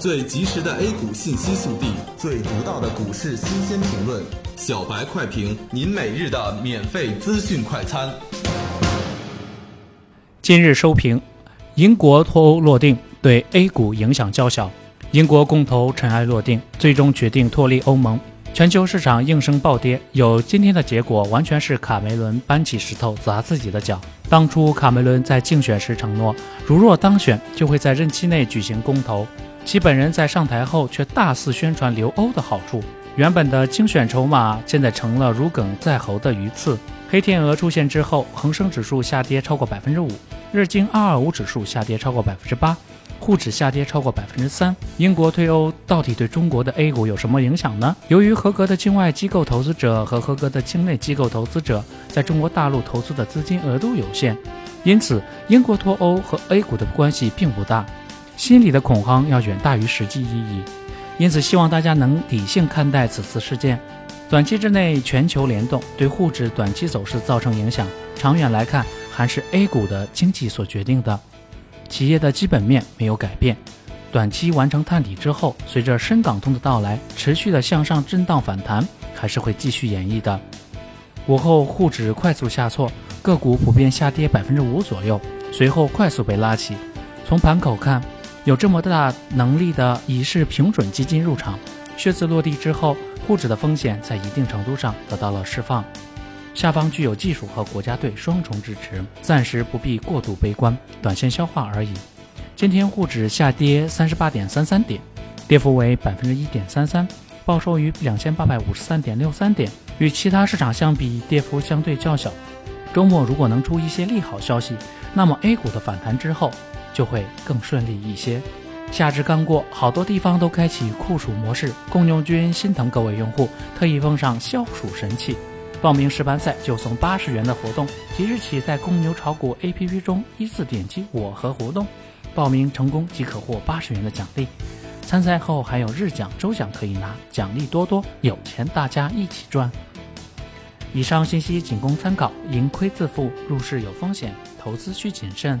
最及时的 A 股信息速递，最独到的股市新鲜评论，小白快评，您每日的免费资讯快餐。今日收评：英国脱欧落定对 A 股影响较小，英国公投尘埃落定，最终决定脱离欧盟。全球市场应声暴跌，有今天的结果完全是卡梅伦搬起石头砸自己的脚。当初卡梅伦在竞选时承诺，如若当选，就会在任期内举行公投。其本人在上台后却大肆宣传留欧的好处，原本的精选筹码现在成了如鲠在喉的鱼刺。黑天鹅出现之后，恒生指数下跌超过百分之五，日经二二五指数下跌超过百分之八。沪指下跌超过百分之三。英国退欧到底对中国的 A 股有什么影响呢？由于合格的境外机构投资者和合格的境内机构投资者在中国大陆投资的资金额度有限，因此英国脱欧和 A 股的关系并不大。心理的恐慌要远大于实际意义，因此希望大家能理性看待此次事件。短期之内全球联动对沪指短期走势造成影响，长远来看还是 A 股的经济所决定的。企业的基本面没有改变，短期完成探底之后，随着深港通的到来，持续的向上震荡反弹还是会继续演绎的。午后沪指快速下挫，个股普遍下跌百分之五左右，随后快速被拉起。从盘口看，有这么大能力的已是平准基金入场，靴子落地之后，沪指的风险在一定程度上得到了释放。下方具有技术和国家队双重支持，暂时不必过度悲观，短线消化而已。今天沪指下跌三十八点三三点，跌幅为百分之一点三三，报收于两千八百五十三点六三点，与其他市场相比，跌幅相对较小。周末如果能出一些利好消息，那么 A 股的反弹之后就会更顺利一些。夏至刚过，好多地方都开启酷暑模式，公牛君心疼各位用户，特意奉上消暑神器。报名十班赛就送八十元的活动，即日起在公牛炒股 APP 中依次点击我和活动，报名成功即可获八十元的奖励。参赛后还有日奖、周奖可以拿，奖励多多，有钱大家一起赚。以上信息仅供参考，盈亏自负，入市有风险，投资需谨慎。